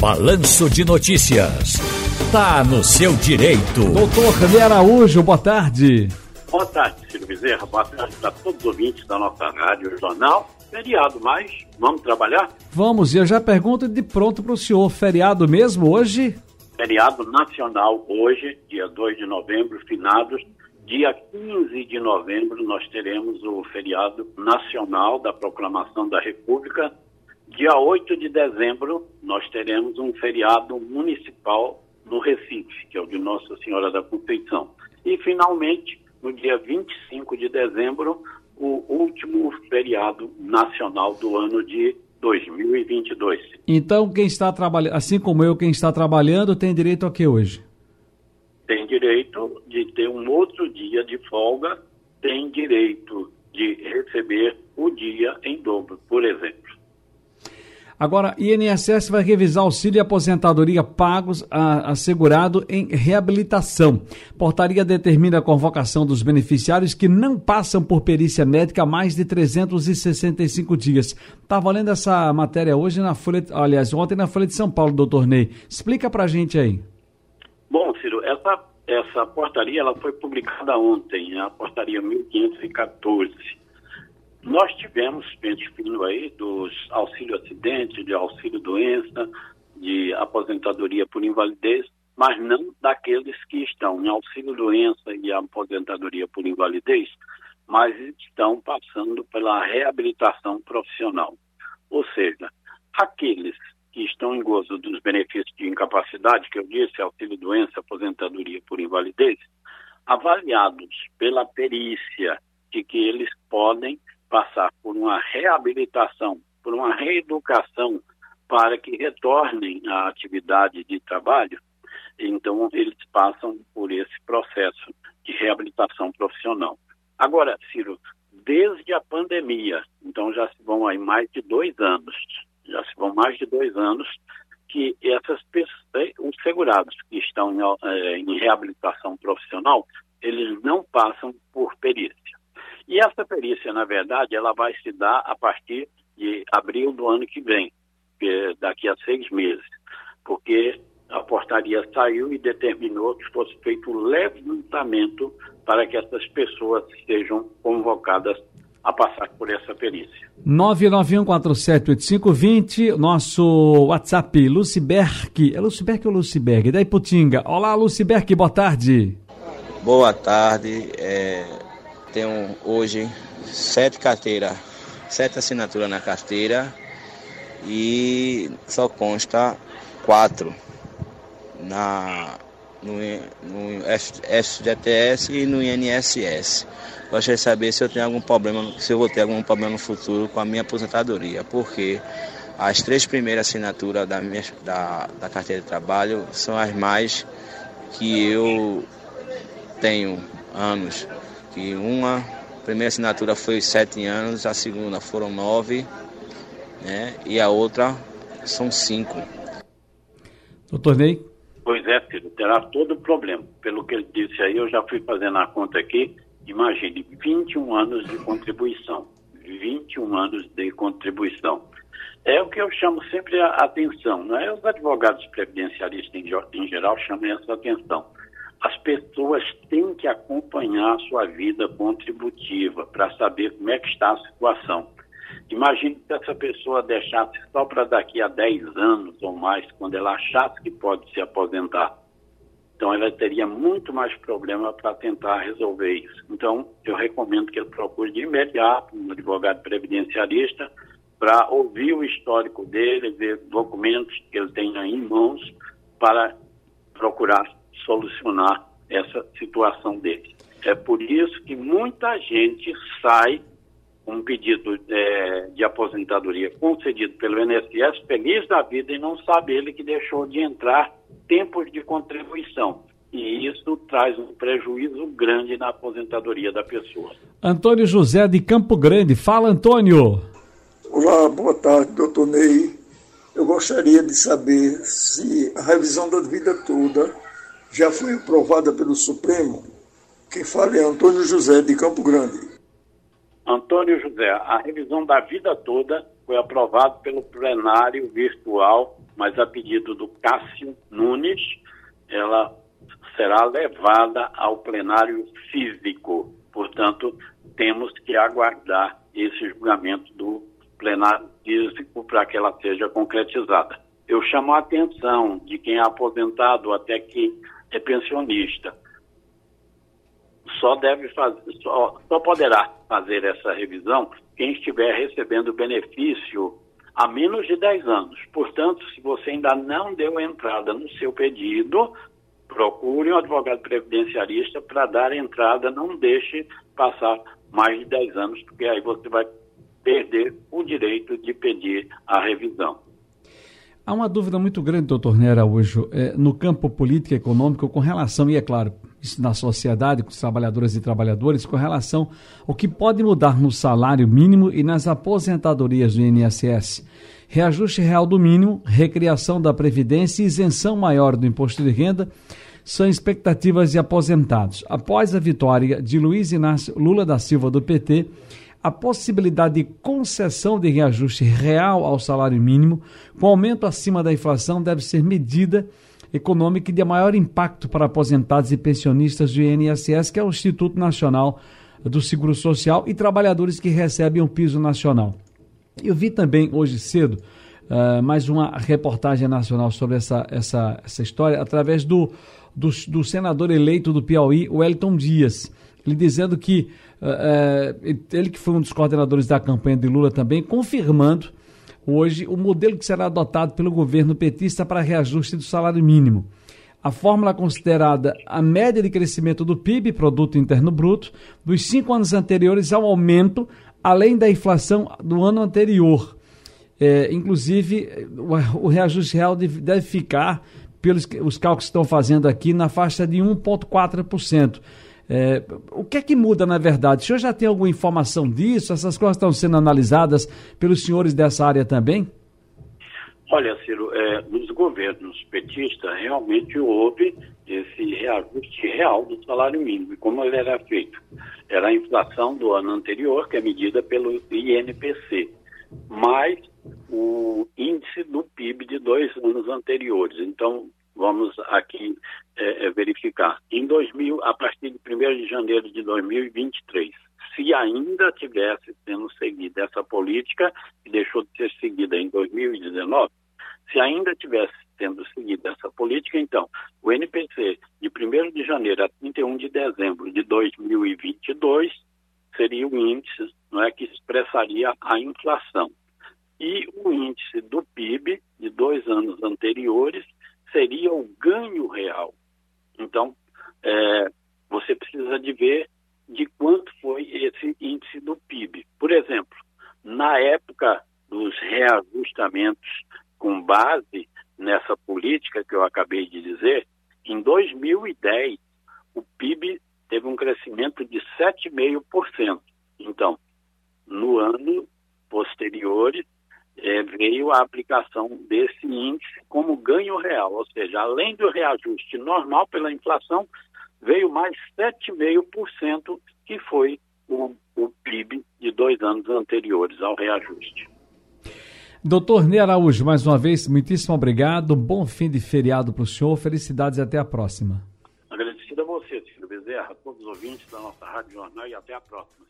Balanço de Notícias. Tá no seu direito. Doutor René Araújo, boa tarde. Boa tarde, Ciro Bezerra. Boa tarde para todos os ouvintes da nossa rádio jornal. Feriado, mas vamos trabalhar? Vamos, e eu já pergunto de pronto para o senhor, feriado mesmo hoje? Feriado nacional hoje, dia 2 de novembro, finados. Dia 15 de novembro nós teremos o feriado nacional da proclamação da República Dia 8 de dezembro, nós teremos um feriado municipal no Recife, que é o de Nossa Senhora da Conceição. E, finalmente, no dia 25 de dezembro, o último feriado nacional do ano de 2022. Então, quem está trabalhando, assim como eu, quem está trabalhando, tem direito a que hoje? Tem direito de ter um outro dia de folga, tem direito de receber o dia em dobro, por exemplo. Agora, INSS vai revisar auxílio e aposentadoria pagos a, assegurado em reabilitação. Portaria determina a convocação dos beneficiários que não passam por perícia médica há mais de 365 dias. Tá valendo essa matéria hoje na Folha, aliás, ontem na Folha de São Paulo, doutor Ney. Explica pra gente aí. Bom, Ciro, essa, essa portaria ela foi publicada ontem, a portaria 1514 nós tivemos pente fino aí dos auxílio acidente, de auxílio doença, de aposentadoria por invalidez, mas não daqueles que estão em auxílio doença e aposentadoria por invalidez, mas estão passando pela reabilitação profissional. Ou seja, aqueles que estão em gozo dos benefícios de incapacidade, que eu disse, auxílio doença, aposentadoria por invalidez, avaliados pela perícia de que eles podem passar por uma reabilitação, por uma reeducação para que retornem à atividade de trabalho, então eles passam por esse processo de reabilitação profissional. Agora, Ciro, desde a pandemia, então já se vão aí mais de dois anos, já se vão mais de dois anos que essas pessoas, eh, os segurados que estão em, eh, em reabilitação profissional, eles não passam por perícia. E essa perícia, na verdade, ela vai se dar a partir de abril do ano que vem, daqui a seis meses, porque a portaria saiu e determinou que fosse feito o levantamento para que essas pessoas sejam convocadas a passar por essa perícia. 991478520, nosso WhatsApp, Luciberg. É Luciberg ou Luciberg? Da Iputinga. Olá, Luciberg, boa tarde. Boa tarde. É tenho hoje sete carteiras, sete assinaturas na carteira e só consta quatro na, no, no FGTS e no INSS. Gostaria de saber se eu tenho algum problema, se eu vou ter algum problema no futuro com a minha aposentadoria, porque as três primeiras assinaturas da, minha, da, da carteira de trabalho são as mais que eu tenho anos que uma primeira assinatura foi sete anos, a segunda foram nove, né? E a outra são cinco. Doutor Ney? Pois é, filho, terá todo o problema. Pelo que ele disse aí, eu já fui fazendo a conta aqui. Imagine, 21 anos de contribuição. 21 anos de contribuição. É o que eu chamo sempre a atenção, não é? Os advogados previdenciaristas em, em geral chamam essa atenção as pessoas têm que acompanhar a sua vida contributiva para saber como é que está a situação. Imagine se essa pessoa deixasse só para daqui a 10 anos ou mais, quando ela achasse que pode se aposentar. Então, ela teria muito mais problema para tentar resolver isso. Então, eu recomendo que ele procure de imediato um advogado previdenciarista para ouvir o histórico dele, ver documentos que ele tenha em mãos para procurar solucionar essa situação dele. É por isso que muita gente sai com um pedido é, de aposentadoria concedido pelo INSS feliz da vida e não sabe ele que deixou de entrar tempos de contribuição. E isso traz um prejuízo grande na aposentadoria da pessoa. Antônio José de Campo Grande. Fala, Antônio. Olá, boa tarde, doutor Ney. Eu gostaria de saber se a revisão da vida toda já foi aprovada pelo Supremo. Quem fala é Antônio José, de Campo Grande. Antônio José, a revisão da vida toda foi aprovada pelo plenário virtual mas a pedido do Cássio Nunes, ela será levada ao plenário físico. Portanto, temos que aguardar esse julgamento do plenário físico para que ela seja concretizada. Eu chamo a atenção de quem é aposentado até quem é pensionista. Só deve fazer, só, só poderá fazer essa revisão quem estiver recebendo benefício há menos de 10 anos. Portanto, se você ainda não deu entrada no seu pedido, procure um advogado previdenciarista para dar entrada, não deixe passar mais de 10 anos, porque aí você vai perder o direito de pedir a revisão. Há uma dúvida muito grande, doutor Ney Araújo, é, no campo político e econômico, com relação, e é claro, isso na sociedade, com os trabalhadores e trabalhadores, com relação ao que pode mudar no salário mínimo e nas aposentadorias do INSS. Reajuste real do mínimo, recriação da Previdência e isenção maior do imposto de renda são expectativas de aposentados. Após a vitória de Luiz Inácio Lula da Silva do PT, a possibilidade de concessão de reajuste real ao salário mínimo, com aumento acima da inflação, deve ser medida econômica de maior impacto para aposentados e pensionistas do INSS, que é o Instituto Nacional do Seguro Social, e trabalhadores que recebem o piso nacional. Eu vi também hoje cedo uh, mais uma reportagem nacional sobre essa, essa, essa história, através do, do, do senador eleito do Piauí, Wellington Dias, ele dizendo que ele que foi um dos coordenadores da campanha de Lula também, confirmando hoje o modelo que será adotado pelo governo petista para reajuste do salário mínimo. A fórmula considerada a média de crescimento do PIB, Produto Interno Bruto, dos cinco anos anteriores ao aumento, além da inflação do ano anterior. É, inclusive, o, o reajuste real deve, deve ficar, pelos os cálculos que estão fazendo aqui, na faixa de 1,4%. É, o que é que muda na verdade? O senhor já tem alguma informação disso? Essas coisas estão sendo analisadas pelos senhores dessa área também? Olha, Ciro, é, nos governos petistas realmente houve esse reajuste real do salário mínimo. E como ele era feito? Era a inflação do ano anterior, que é medida pelo INPC, mais o índice do PIB de dois anos anteriores. Então, vamos aqui é, é verificar. Em 2000, a partir de 1 de janeiro de 2023, se ainda tivesse sendo seguida essa política, que deixou de ser seguida em 2019, se ainda tivesse sendo seguida essa política, então, o NPC de 1 de janeiro a 31 de dezembro de 2022 seria o índice não é, que expressaria a inflação. E o índice do PIB de dois anos anteriores seria o ganho real. Então, é, você precisa de ver de quanto foi esse índice do PIB. Por exemplo, na época dos reajustamentos com base nessa política que eu acabei de dizer, em 2010 o PIB teve um crescimento de 7,5%. Então, no ano posterior, é, veio a aplicação desse índice como ganho real, ou seja, além do reajuste normal pela inflação, veio mais 7,5%, que foi o, o PIB de dois anos anteriores ao reajuste. Doutor Ney Araújo, mais uma vez, muitíssimo obrigado. Bom fim de feriado para o senhor. Felicidades e até a próxima. Agradecido a você, Ciro Bezerra, a todos os ouvintes da nossa Rádio Jornal e até a próxima.